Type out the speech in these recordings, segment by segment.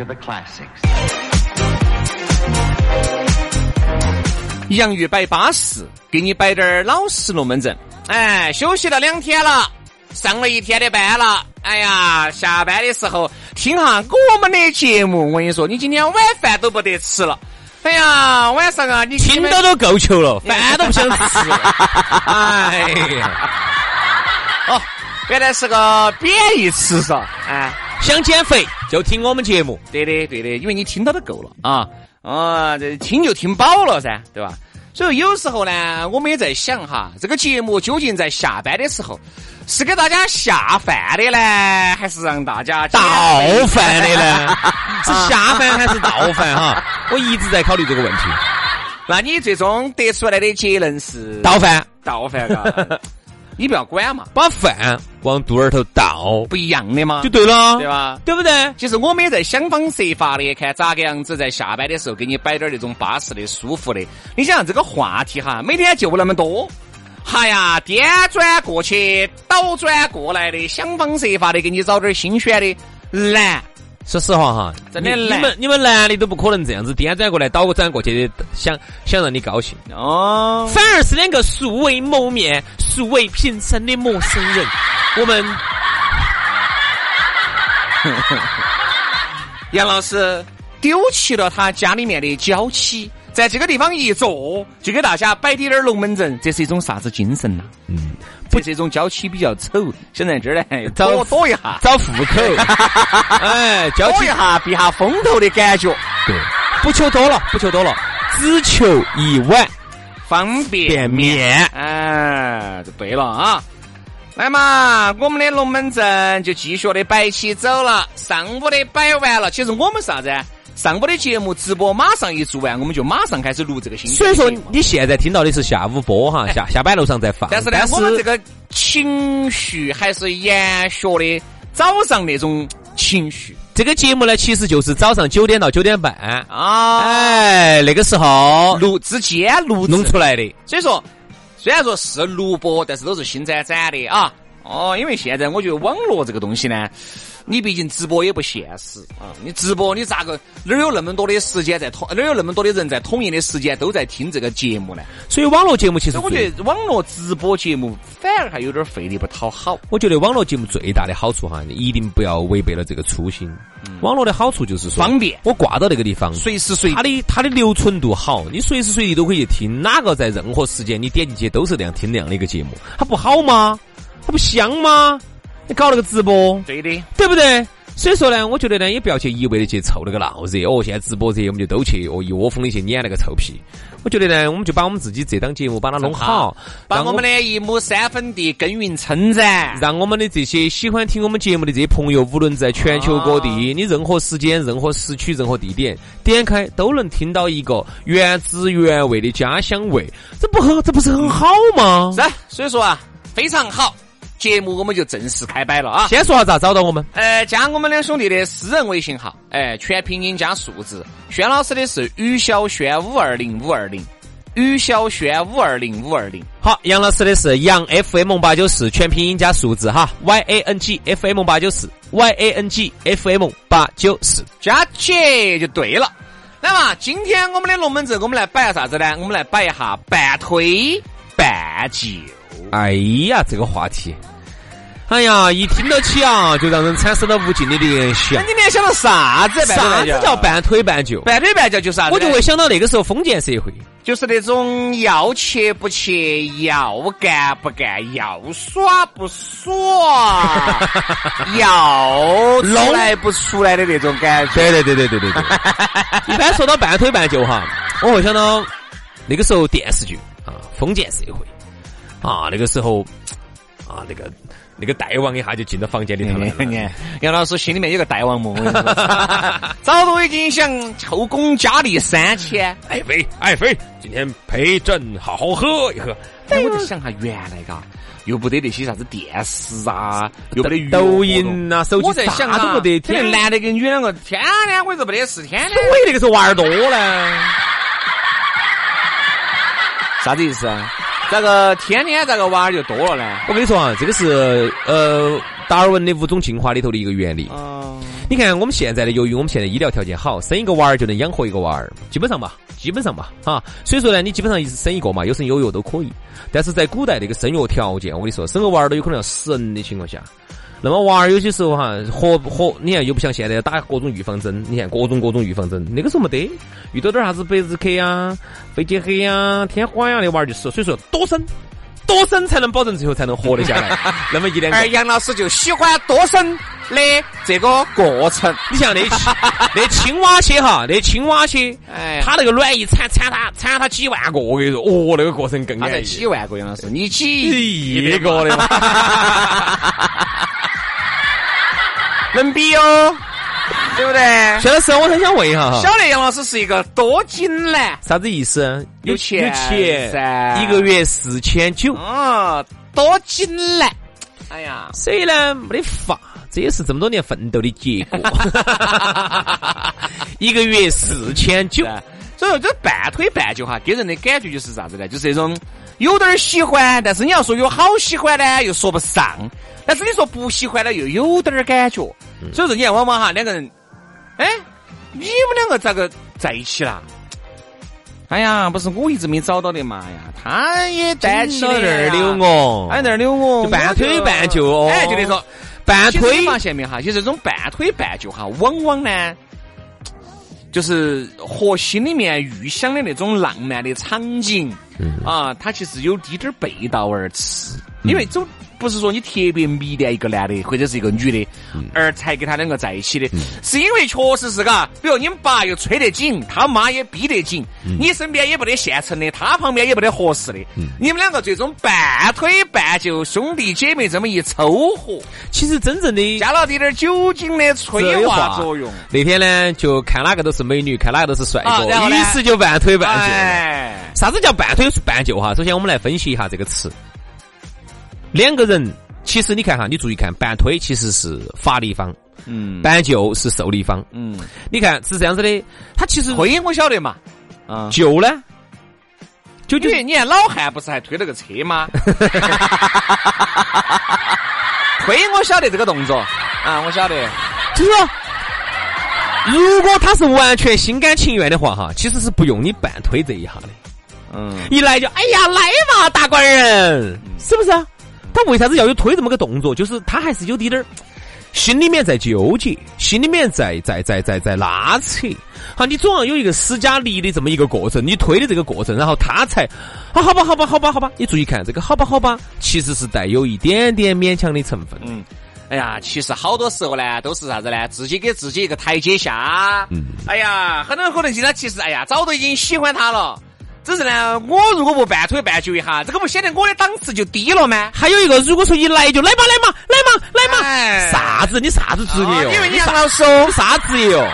To the classics. 洋芋摆巴适，给你摆点儿老实龙门阵。哎，休息了两天了，上了一天的班了。哎呀，下班的时候听下我们的节目，我跟你说，你今天晚饭都不得吃了。哎呀，晚上啊，你听到都够球了，饭都不想吃。哎呀，哦，原来是个贬义词噻。哎，想减肥就听我们节目。对的，对的，因为你听到都够了啊啊，这听就听饱了噻，对吧？所以有时候呢，我们也在想哈，这个节目究竟在下班的时候是给大家下饭的呢，还是让大家倒饭的呢？是下饭还是倒饭哈？我一直在考虑这个问题。那你最终得出来的结论是倒饭，倒饭嘎。你不要管嘛，把饭往肚儿头倒，不一样的嘛，就对了，对吧？对不对？其实我们也在想方设法的，看咋个样子在下班的时候给你摆点那种巴适的、舒服的。你想这个话题哈，每天就那么多，哎呀，颠转过去、倒转过来的，想方设法的给你找点新鲜的，难。说实话哈，真的你们你们男的都不可能这样子颠转过来、倒个转过去的，想想让你高兴。哦。反而是两个素未谋面、素未平生的陌生人，我们杨老师丢弃了他家里面的娇妻，在这个地方一坐，就给大家摆点点龙门阵，这是一种啥子精神呐？嗯，这是一种娇妻比较丑，想在这儿呢 躲躲一下，找户口，哎，娇妻躲一下避下风头的感觉。对，不求多了，不求多了，只求一碗方便便面。哎，就对了啊！来嘛，我们的龙门阵就继续的摆起走了。上午的摆完了，其实我们啥子？上午的节目直播马上一做完，我们就马上开始录这个新。所以说，你现在听到的是下午播哈，下 下班路上在放。但是呢，我们这个情绪还是延续的早上那种情绪。这个节目呢，其实就是早上九点到九点半啊，哎，那个时候录之间录弄出来的。所以说，虽然说是录播，但是都是新展展的啊。哦，因为现在我觉得网络这个东西呢。你毕竟直播也不现实啊！你直播你咋个哪有那么多的时间在统哪有那么多的人在统一的时间都在听这个节目呢？所以网络节目其实我觉得网络直播节目反而还有点费力不讨好。我觉得网络节目最大的好处哈，你一定不要违背了这个初心。网络的好处就是说方便，我挂到那个地方，随时随地它的它的留存度好，你随时随地都可以听，哪个在任何时间你点进去都是那样听那样的一个节目，它不好吗？它不香吗？你搞了个直播，对的，对不对？所以说呢，我觉得呢，也不要去一味的去凑那个闹热哦。现在直播热，我们就都去哦，一窝蜂的去撵那个臭屁。我觉得呢，我们就把我们自己这档节目把它弄好，把我们的一亩三分地耕耘称赞，让我们的这些喜欢听我们节目的这些朋友，无论在全球各地，你任何时间、任何时区、任何地点，点开都能听到一个原汁原味的家乡味。这不很，这不是很好吗？是，所以说啊，非常好。节目我们就正式开摆了啊！先说下咋找到我们？呃，加我们两兄弟的私人微信号，哎，全拼音加数字。轩老师的是于小轩五二零五二零，于小轩五二零五二零。好，杨老师的是杨 FM 八九四，全拼音加数字哈，Y A N G F M 八九四，Y A N G F M 八九四，加起就对了。那么今天我们的龙门阵，我们来摆下啥子呢？我们来摆一下半推半就。哎呀，这个话题，哎呀，一听到起啊，就让人产生了无尽的联想那。你联想到啥子？啥子叫半推半就？半推半就？就是啥子？我就会想到那个时候封建社会，就是那种要切不切，要干不干，要耍不耍，要出来不出来的那种感觉。对对对对对对对。一般说到半推半就哈，我会想到那个时候电视剧啊，封建社会啊，那个时候啊，那个那个大王一下就进到房间里头来了。你，杨老师心里面有个大王梦，早都已经想后宫佳丽三千。爱妃，爱妃，今天陪朕好好喝一喝。哎，我在想哈，原来嘎，又不得那些啥子电视啊，又不得抖音呐、手机我在想都不得。天天男的跟女两个，天天我说不得事，天天我那个时候娃儿多呢。啥子意思啊？这个天天这个娃儿就多了呢？我跟你说啊，这个是呃达尔文的物种进化里头的一个原理。嗯，你看我们现在的，由于我们现在医疗条件好，生一个娃儿就能养活一个娃儿，基本上吧，基本上吧，哈。所以说呢，你基本上一生一个嘛，有生有育都可以。但是在古代那个生育条件，我跟你说，生个娃儿都有可能要死人的情况下，那么娃儿有些时候哈，活活，你看又不像现在打各种预防针，你看各种各种预防针，那个时候没得，遇到点啥子百日咳呀、肺结核呀、天花呀，那娃儿就死。所以说多生。多生才能保证最后才能活得下来，那么一两个而杨老师就喜欢多生的这个过程。你像那 那青蛙些哈，那青蛙些，哎它那个卵一产产它产它几万个，我跟你说，哦，那个过程更安逸。几万个杨老师，你几亿个。的嘛，能比哦，对不对？薛老师，我很想问一下哈，晓得杨老师是一个多金男，啥子意思？有钱有钱噻一个月四千九，嗯，多金男。哎呀，所以呢没得法，这也是这么多年奋斗的结果。一个月四千九，所以说这半推半就哈，给人的感觉就是啥子呢？就是那种有点儿喜欢，但是你要说有好喜欢呢，又说不上；但是你说不喜欢呢，又有点儿感觉。所以说你看，往往哈两个人，哎，你们两个咋个在一起了？哎呀，不是我一直没找到的嘛呀，他也单起那儿溜我，我，哎那儿溜我，就半推半就哦。哎，就那种半推发现没哈？其实这种半推半就哈，往往呢，就是和心里面预想的那种浪漫的场景，啊，它其实有滴点儿背道而驰，因为总不是说你特别迷恋一个男的或者是一个女的，而才跟他两个在一起的，是因为确实是嘎，比如你们爸又催得紧，他妈也逼得紧，你身边也没得现成的，他旁边也没得合适的，你们两个最终半推半就，兄弟姐妹这么一凑合。其实真正的加了点点酒精的催化作用。那天呢，就看哪个都是美女，看哪个都是帅哥，啊然后呢于是就半推半就。哎，啥子叫半推半就哈？首先我们来分析一下这个词。两个人，其实你看哈，你注意看，半推其实是发力方，嗯半就是受力方。嗯，你看是这样子的，他其实推我晓得嘛，啊，就呢，就就你看老汉不是还推了个车吗？推我晓得这个动作啊，我晓得。就是说，如果他是完全心甘情愿的话哈，其实是不用你半推这一下的。嗯，一来就哎呀来嘛，大官人，是不是啊？他为啥子要有推这么个动作？就是他还是有滴点儿心里面在纠结，心里面在在在在在拉扯。好，你总要有一个施加力的这么一个过程，你推的这个过程，然后他才啊，好吧，好吧，好吧，好吧。你注意看这个，好吧，好吧，其实是带有一点点勉强的成分。嗯，哎呀，其实好多时候呢，都是啥子呢？自己给自己一个台阶下。嗯，哎呀，很多人可能现在其实，哎呀，早都已经喜欢他了。只是呢，我如果不半推半就一下，这个不显得我的档次就低了吗？还有一个，如果说一来就来嘛，来嘛，来嘛，来嘛，哎啥子？你啥子职业哦？因为你啥杨老师哦你啥职业哦？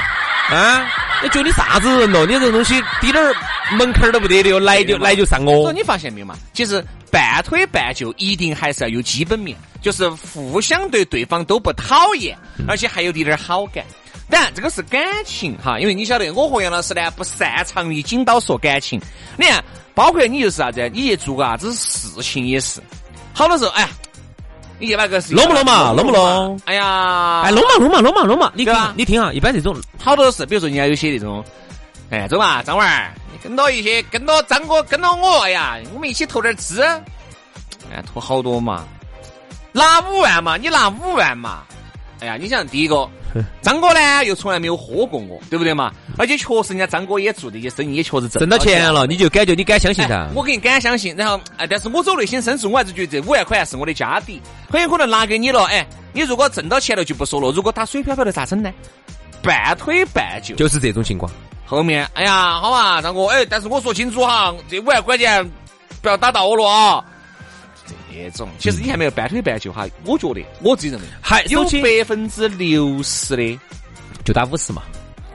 啊？你觉得你啥子人哦？你这个东西滴点儿门槛儿都不得的哦，来就来就上哦。所以你发现没有嘛？其实半推半就一定还是要有基本面，就是互相对对方都不讨厌，而且还有滴点儿好感。当然，这个是感情哈，因为你晓得，我和杨老师呢不擅长于紧刀说感情。你看，包括你就是啥子，你去做个啥子事情也是，好多时候，哎呀，你去把个事弄不弄嘛弄不弄？哎呀，哎，弄嘛弄嘛弄嘛弄嘛！你听，你听啊，一般这种好多事，比如说人家有些那种哎，走嘛，张娃儿，你跟到一些，跟到张哥，跟到我，哎呀，我们一起投点资，哎，投好多嘛，拿五万嘛，你拿五万嘛，哎呀，你想第一个，张哥呢又从来没有喝过我，对不对嘛？而且确实人家张哥也做这些生意，也确实挣挣到钱了，你就感觉你敢相信他哎？我给你敢相信，然后哎，但是我走内心深处，我还是觉得这五万块是我的家底，很有可能拿给你了，哎，你如果挣到钱了就不说了，如果打水漂漂的咋整呢？半推半就，就是这种情况。后面，哎呀，好嘛，张哥，哎，但是我说清楚哈，这五万块钱不要打到我了啊。这种，其实你还没有半推半就哈，我觉得我自己认为，还有百分之六十的就打五十嘛，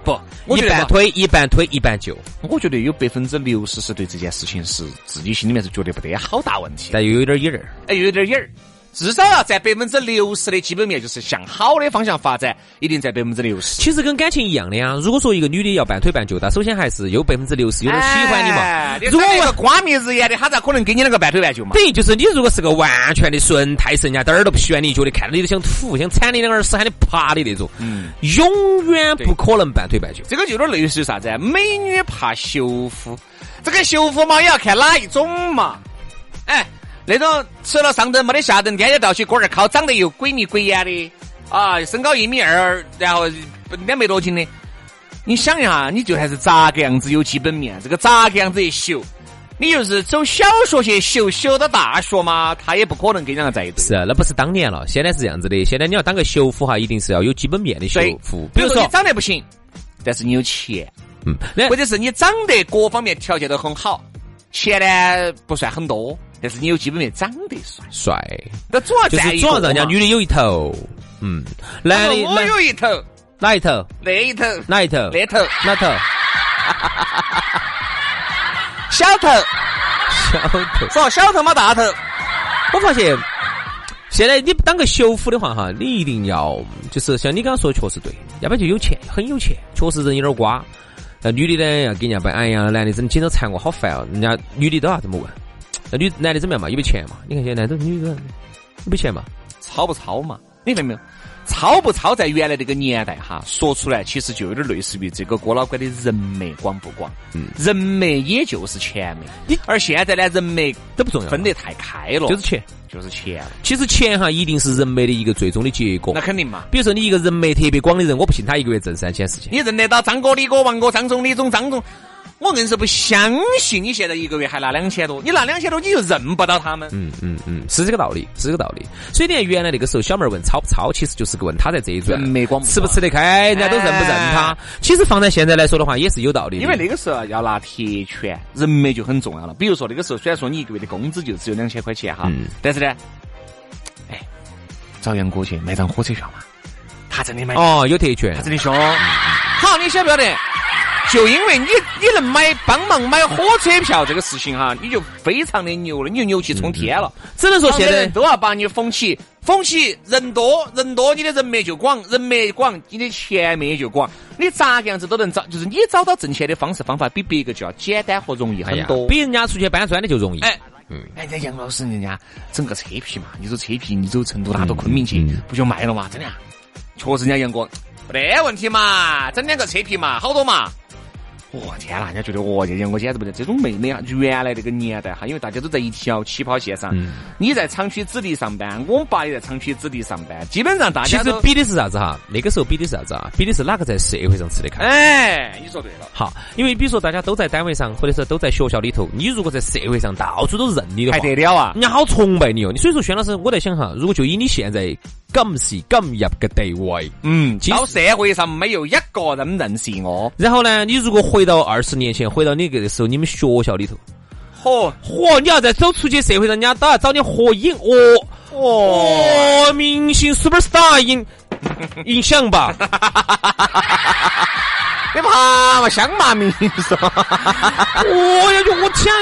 不，我一半推一半推一半就，我觉得有百分之六十是对这件事情是自己心里面是觉得不得好大问题，但又有点瘾儿。哎，又有点瘾儿。至少要在百分之六十的基本面，就是向好的方向发展，一定在百分之六十。其实跟感情一样的呀。如果说一个女的要半推半就，她首先还是有百分之六十有点喜欢你嘛。哎如果一个光明日眼的，他咋可能给你那个半推半就嘛？等于就是你如果是个完全的纯太神，人家点儿都不喜欢你，觉得看到你都想吐，想铲你两耳屎喊你爬的那种，嗯，永远不可能半推半就。这个就有点类似于啥子啊？美女怕修夫，这个修夫嘛也要看哪一种嘛。哎，那种吃了上顿没得下顿，天天都要去锅儿烤，长得又鬼迷鬼眼的啊，身高一米二，然后两百多斤的，你想一下，你就还是咋个样子有基本面？这个咋个样子一修？你就是走小学去修，修到大学嘛，他也不可能跟两个在一堆。是啊，那不是当年了，现在是这样子的。现在你要当个修复哈，一定是要有基本面的修对复，比如说你，长得不行，但是你有钱。嗯，那或者是你长得各方面条件都很好，钱呢不算很多，但是你有基本面长得帅，帅，那主要就是主要让人家女的有一头，嗯，男的我有一头，哪一头？那一头，哪一头？那头，哪头？小头，小头。说小头嘛大头，我发现，现在你当个修复的话哈，你一定要就是像你刚刚说的，确实对，要不然就有钱，很有钱，确实人有点瓜。那女的呢，要给人家摆，哎呀，男的真的紧着缠我，好烦哦。人家女的都要这么问，那女男的怎么样嘛？有没有钱嘛？你看现在都女的有没钱嘛？超不超嘛？你看没有？超不超，在原来那个年代哈，说出来其实就有点类似于这个郭老倌的人脉广不广？嗯，人脉也就是钱脉。你而现在呢，人脉都不重要，分得太开了，就是钱。就是钱了。其实钱哈，一定是人脉的一个最终的结果那。肯定嘛。比如说你一个人脉特别广的人，我不信他一个月挣三千四千。你认得到张哥、李哥、王哥、张总、李总、张总，我硬是不相信你现在一个月还拿两千多，你拿两千多你就认不到他们。嗯嗯嗯，是这个道理，是这个道理。所以你看，原来那个时候小妹儿问超不超，其实就是个问他在这一转吃不吃得开，人家都认不认他哎。其实放在现在来说的话，也是有道理。因为那个时候要拿铁拳，人脉就很重要了。比如说那个时候，虽然说你一个月的工资就只有两千块钱哈，嗯但是呢，哎，找杨哥去买张火车票嘛，他真的买，哦，有特权他，真的凶。好，你晓不晓得？就因为你你能买帮忙买火车票这个事情哈，你就非常的牛了，你就牛气冲天了。只能说现在都要把你捧起，捧起人多人多，你的人脉就广，人脉广，你的钱脉也就广。你咋个样子都能找，就是你找到挣钱的方式方法，比别个就要简单和容易很多。比人家出去搬砖的就容易。哎，嗯，哎，人家杨老师人家整个车皮嘛，你走车皮，你走成都拉到昆明去，嗯不就卖了嘛？真的啊，确实人家杨哥没得问题嘛，整两个车皮嘛，好多嘛。我、天啦，人家觉得我这杨哥简直不得，这种妹妹啊，原来那个年代哈，因为大家都在一条起跑线上，嗯你在厂区子弟上班，我们爸也在厂区子弟上班，基本上大家都，其实比的是啥子哈？那个时候比的是啥子啊？比的是哪个在社会上吃得开。哎，你说对了，好，因为比如说大家都在单位上，或者是都在学校里头，你如果在社会上到处都认你的话还，得了啊？人家好崇拜你哦。所以说，轩老师，我在想哈，如果就以你现在今时今日嘅地位，嗯，到社会上没有一个人认识我，然后呢，你如果回到二十年前，回到你那个时候，你们学校里头，嚯嚯，你要再走出去社会上，人家都要找你合影哦。哦。哦，明星 superstar 影影响吧？你怕嘛香嘛名是吧？我 呀，就我天，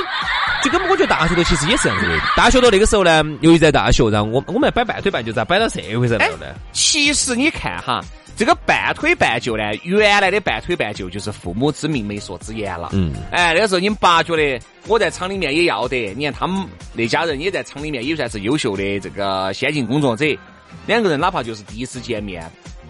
就跟我觉得大学头其实也是这样子的。大学头那个时候呢，由于在大学，然后我我们摆半推半就咋摆到社会上来了呢？其实你看哈，这个半推半就呢，原来的半推半就就是父母之命，媒妁之言了。嗯，哎，那个时候你们爸觉得我在厂里面也要得，你看他们那家人也在厂里面也算是优秀的这个先进工作者，两个人哪怕就是第一次见面，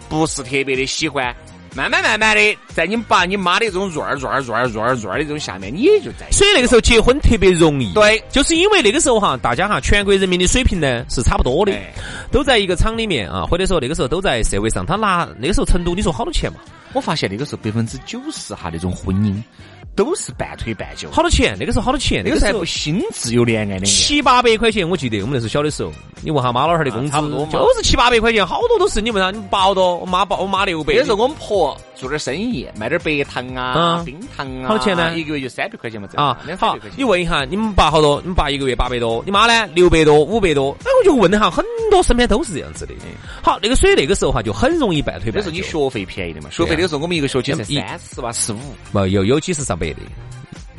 不是特别的喜欢，慢慢慢慢的，在你爸你妈的这种入儿入儿入儿入儿入儿的这种下面，你也就在。所以那个时候结婚特别容易。对，就是因为那个时候哈，大家哈，全国人民的水平呢是差不多的，都在一个厂里面啊，或者说那个时候都在社会上，他拿那个时候成都，你说好多钱嘛？我发现那个时候百分之九十哈那种婚姻。都是半推半就，好多钱？那个时候好多钱？那个时候新自由恋爱的七八百块钱，我记得我们那时候小的时候，你问下妈老汉儿的工资，差不多就是七八百块钱，好多都是你问他，你八多，我妈八，我妈六百。那时候我们婆做点生意，卖点白糖啊、冰糖啊，好多钱呢？一个月就三百块钱嘛，啊，好，你问一下，你们爸好多？你们爸一个月八百多，你妈呢？六百多、五百多？哎，我就问哈，很多身边都是这样子的。好，那个所以那个时候哈，就很容易半推半就。那时候你学费便宜的嘛，学费那个时候我们一个学期才三十吧，十五。没有，有几十上百的。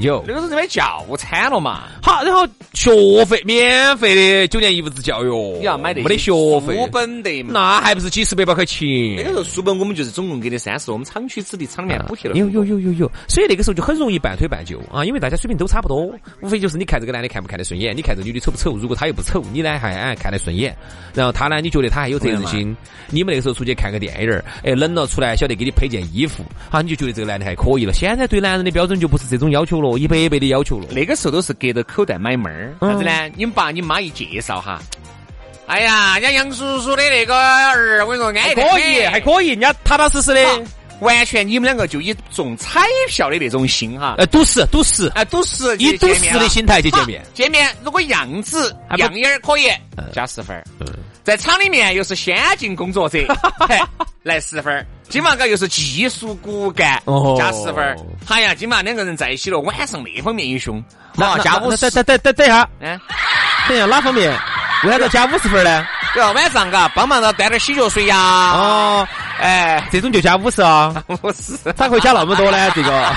有那个是买教惨了嘛？好，然后学费免费的九年义务制教育，你要买的没得学费，书本的嘛？那还不是几十百把块钱？那个时候书本我们就是总共给的三十，我们厂区子弟厂里面补贴了。有有有有有，所以那个时候就很容易半推半就啊，因为大家水平都差不多，无非就是你看这个男的看不看得顺眼，你看这女的丑不丑？如果他又不丑，你呢还哎看得顺眼，然后他呢你觉得他还有责任心，你们那个时候出去看个电影儿，哎冷了出来晓得给你配件衣服，啊你就觉得这个男的还可以了。现在对男人的标准就不是这种要求了，一百倍的要求了。那个时候都是隔着口袋买妹儿，啥子呢？你们爸你妈一介绍哈，哎呀，人家杨叔叔的那个儿，我跟你说，安逸可以，还可以，人家踏踏实实的，完全你们两个就以中彩票的那种心哈，呃，赌石，赌石，哎，赌石，以赌石的心态去见面，见面如果样子样样儿可以，加十分儿。在厂里面又是先进工作者，来十分儿。金马哥又是技术骨干，加十分儿。哎呀，金马两个人在一起了，晚上那方面也凶。那加五十，等等等等一下，嗯，等一下哪方面？为啥子加五十分呢？哟，晚上嘎帮忙着端点洗脚水呀。哦，哎，这种就加五十啊？五十，咋会加那么多呢？这个，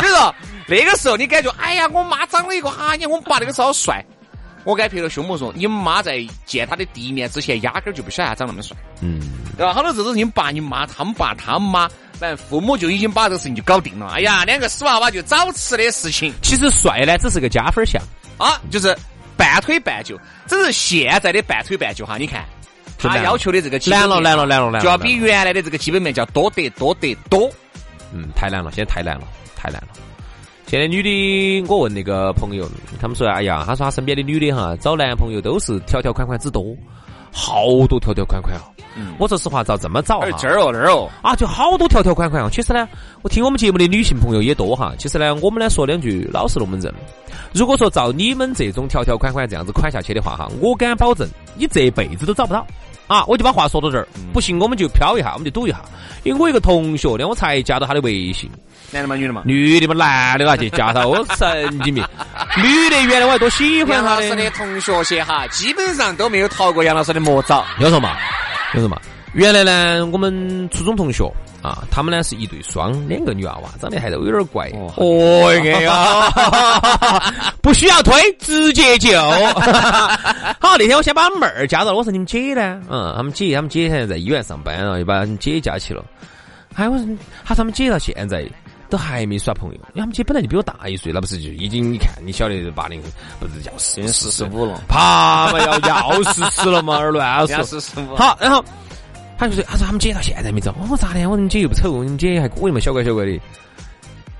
所以说那个时候你感觉，哎呀，我妈长了一个，哎呀，我爸那个时候好帅。我敢拍着胸脯说，你们妈在见他的第一面之前，压根儿就不晓得他长那么帅，嗯，对吧？好多时候都是你们爸、你妈、他们爸、他们妈，反正父母就已经把这个事情就搞定了。哎呀，两个死娃娃就早吃的事情。其实帅呢，只是个加分项啊，就是半推半就，只是现在的半推半就哈。你看，他要求的这个难了，难了，难了，难了，就要比原来的这个基本面叫多得多得多。嗯，太难了，现在太难了，太难了。现在女的，我问那个朋友，他们说，哎呀，他说他身边的女的哈，找男朋友都是条条款款之多，好多条条款款啊。嗯，我说实话，照这么找哈，这儿哦，那儿哦，啊，就好多条条款款啊。其实呢，我听我们节目的女性朋友也多哈。其实呢，我们呢说两句老实龙门阵。如果说照你们这种条条款款这样子款下去的话哈，我敢保证你这辈子都找不到。啊，我就把话说到这儿，不信我们就飘一下，我们就赌一下。因为我一个同学呢，我才加到他的微信。男的嘛？女的嘛？女的嘛，男的啊，去加他，我神经病。女的原来我还多喜欢杨老师的同学些哈，基本上都没有逃过杨老师的魔爪。要说嘛？要说嘛？原来呢，我们初中同学啊，他们呢是一对双，两个女娃娃，长得还都有点怪。哦，哎呀，不需要推，直接就。好，那天我先把妹儿加到了，我说你们姐呢？嗯，他们姐，他们姐现在在医院上班了，又把姐加起了。哎，我说，他他们姐到现在。都还没耍朋友，因为他们姐本来就比我大一岁，那不是就已经你看你晓得八零不是要四四十五了，啪嘛要要四十了嘛，乱说。四十五。好，然后他就说，他说他们姐到现在没找，我说咋的？我说你姐又不丑，你姐还可以嘛，小乖小乖的。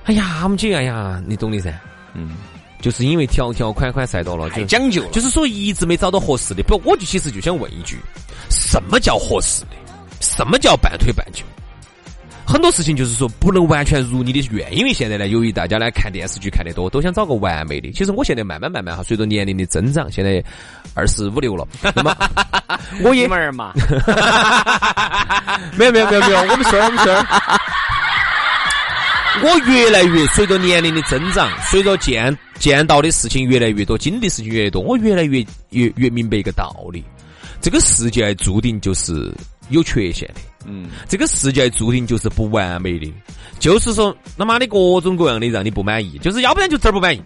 哎呀，我们姐哎呀，你懂的噻。嗯，就是因为条条款款赛到了，太讲究，就是说一直没找到合适的。不，我就其实就想问一句，什么叫合适的？什么叫半推半就？很多事情就是说不能完全如你的愿，因为现在呢，由于大家呢看电视剧看得多，都想找个完美的。其实我现在慢慢慢慢哈，随着年龄的增长，现在二十五六了，那么我也儿嘛，没有没有没有没有，我们说我们说，我越来越随着年龄的增长，随着见见到的事情越来越多，经历的事情越来越多，我越来越越越明白一个道理：这个世界注定就是有缺陷的。嗯，这个世界注定就是不完美的，就是说他妈的各种各样的让你不满意，就是要不然就这儿不满意，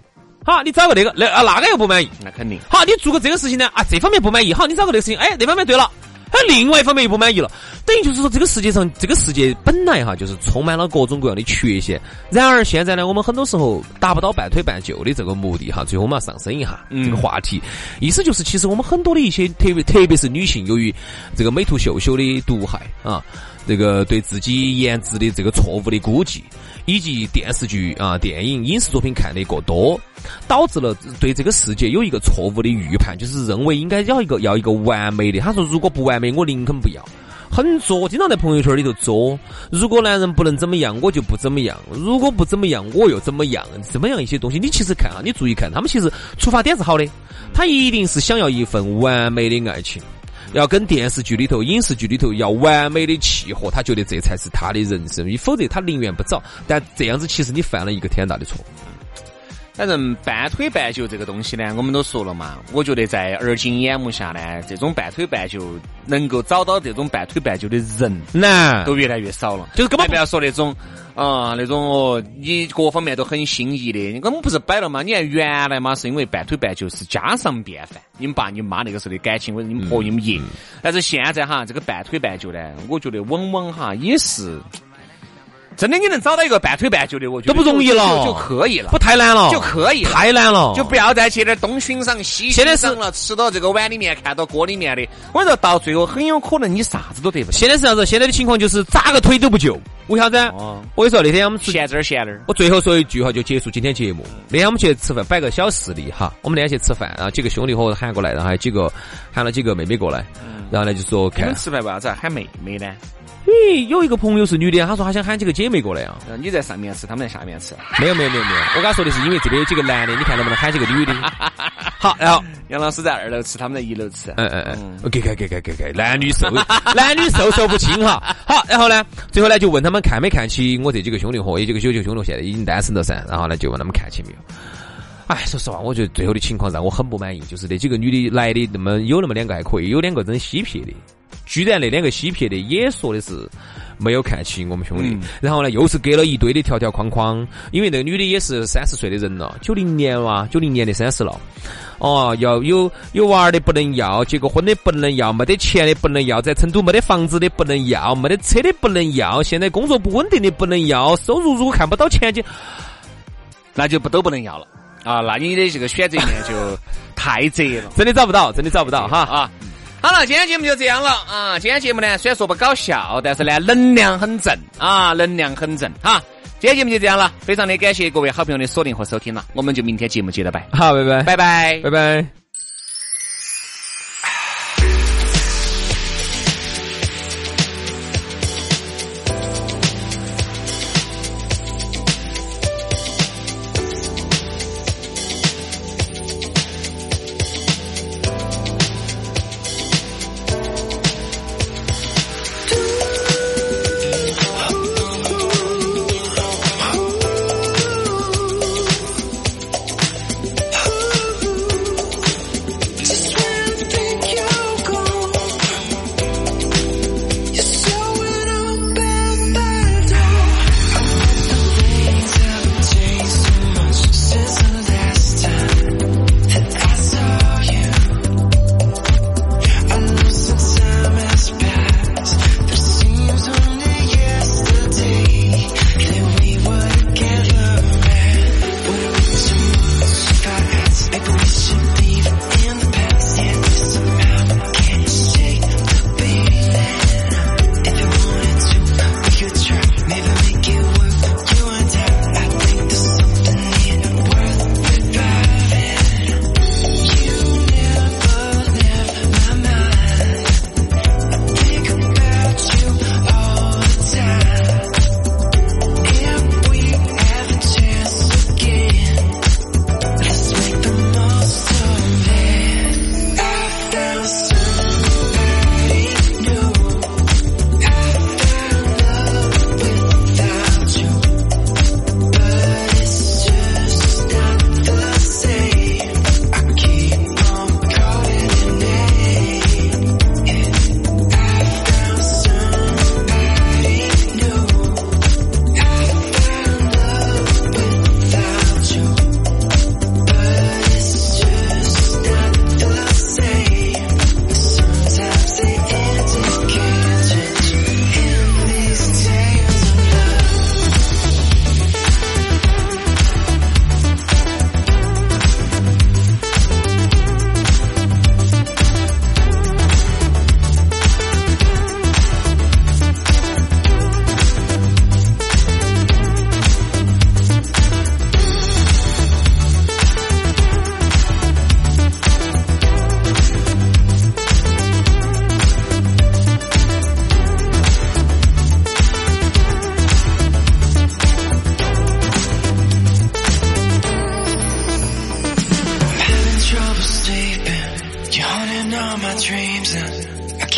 好，你找个那个那啊那个又不满意，那肯定，好，你做个这个事情呢啊这方面不满意，好，你找个那个事情，哎那方面对了，他另外一方面又不满意了，等于就是说这个世界上这个世界本来哈就是充满了各种各样的缺陷，然而现在呢，我们很多时候达不到半推半就的这个目的哈，最后我们要上升一下这个话题，意思就是其实我们很多的一些特别特别是女性，由于这个美图秀秀的毒害啊，这个对自己颜值的这个错误的估计。以及电视剧啊、电影、影视作品看的过多，导致了对这个世界有一个错误的预判，就是认为应该要一个要一个完美的。他说，如果不完美，我宁肯不要。很作，经常在朋友圈里头作。如果男人不能怎么样，我就不怎么样；如果不怎么样，我又怎么样？怎么样一些东西，你其实看啊，你注意看，他们其实出发点是好的，他一定是想要一份完美的爱情。要跟电视剧里头、影视剧里头要完美的契合，他觉得这才是他的人生，否则他宁愿不找。但这样子其实你犯了一个天大的错。反正半推半就这个东西呢，我们都说了嘛。我觉得在而今眼目下呢，这种半推半就能够找到这种半推半就的人，难都越来越少了。就是根本不要说那种啊，那种哦，你各方面都很心仪的，我们不是摆了吗？你看原来嘛，是因为半推半就是家常便饭。你们爸、你们妈那个时候的感情，或者你们婆、你们爷，但是现在哈，这个半推半就呢，我觉得往往哈也是。真的，你能找到一个半推半就的，我觉得都不容易了，就可以了，不太难了，就可以，太难了，就不要再去点东欣赏西欣赏了，吃到这个碗里面，看到锅里面的，我说到最后很有可能你啥子都得不到。现在是啥子？现在的情况就是咋个推都不救，为啥子？我跟你说，那天我们闲这儿闲那儿，我最后说一句哈就结束今天节目。那天我们去吃饭，摆个小事例哈，我们那天去吃饭，然后几个兄弟伙喊过来，然后还有几个喊了几个妹妹过来，然后呢就说看。吃饭为啥子喊妹妹呢？咦，有一个朋友是女的，她说她想喊几个姐妹过来啊。你在上面吃，他们在下面吃。没有没有没有没有，我跟她说的是因为这边有几个男的，你看能不能喊几个女的？好，然后杨老师在二楼吃，他们在一楼吃。嗯嗯嗯，给给给给给给，男女授 男女授受不亲哈。好，然后呢，最后呢就问他们看没看起我这几个兄弟伙，有几个九九兄弟现在已经单身了噻。然后呢就问他们看起没有。哎，说实话，我觉得最后的情况让我很不满意，就是那几个女的来的那么有那么两个还可以，有两个真嬉皮的。居然那两个西撇的也说的是没有看起我们兄弟，然后呢又是给了一堆的条条框框，因为那个女的也是三十岁的人了，九零年哇，九零年的三十了，哦，要有有娃儿的不能要，结过婚的不能要，没得钱的不能要，在成都没得房子的不能要，没得车的不能要，现在工作不稳定的不能要，收入如果看不到前景，那就不都不能要了。啊，那你的这个选择面就太窄了，真的找不到，真的找不到哈。啊。好了，今天节目就这样了啊！今天节目呢，虽然说不搞笑，但是呢，能量很正啊，能量很正哈。今天节目就这样了，非常的感谢各位好朋友的锁定和收听了，我们就明天节目接着拜。好，拜拜，拜拜，拜拜。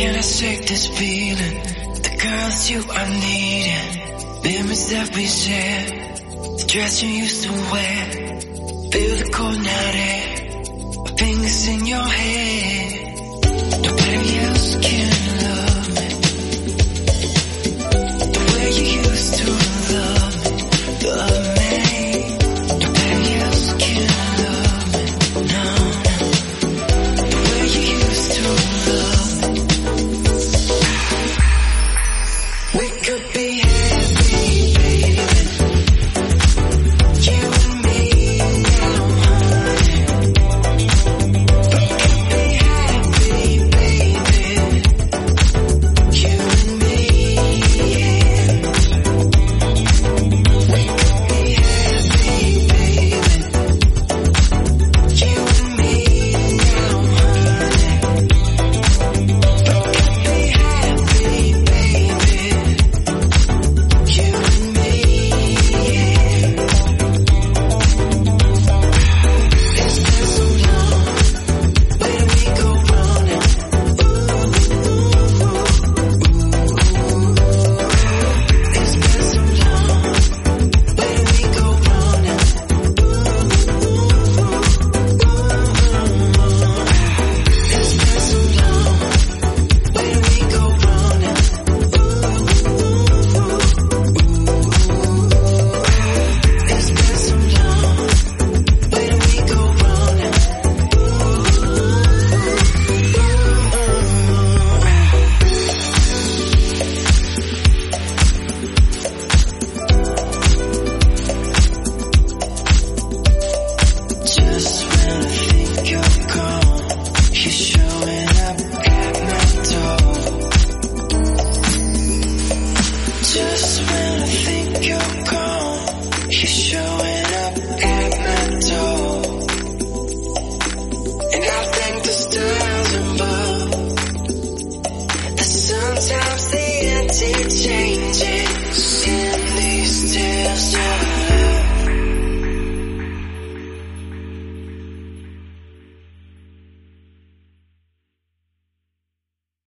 Can't shake this feeling. The girls you are needing. Memories that we share. The dress you used to wear. Feel the cold night air. Fingers in your hair. No else can.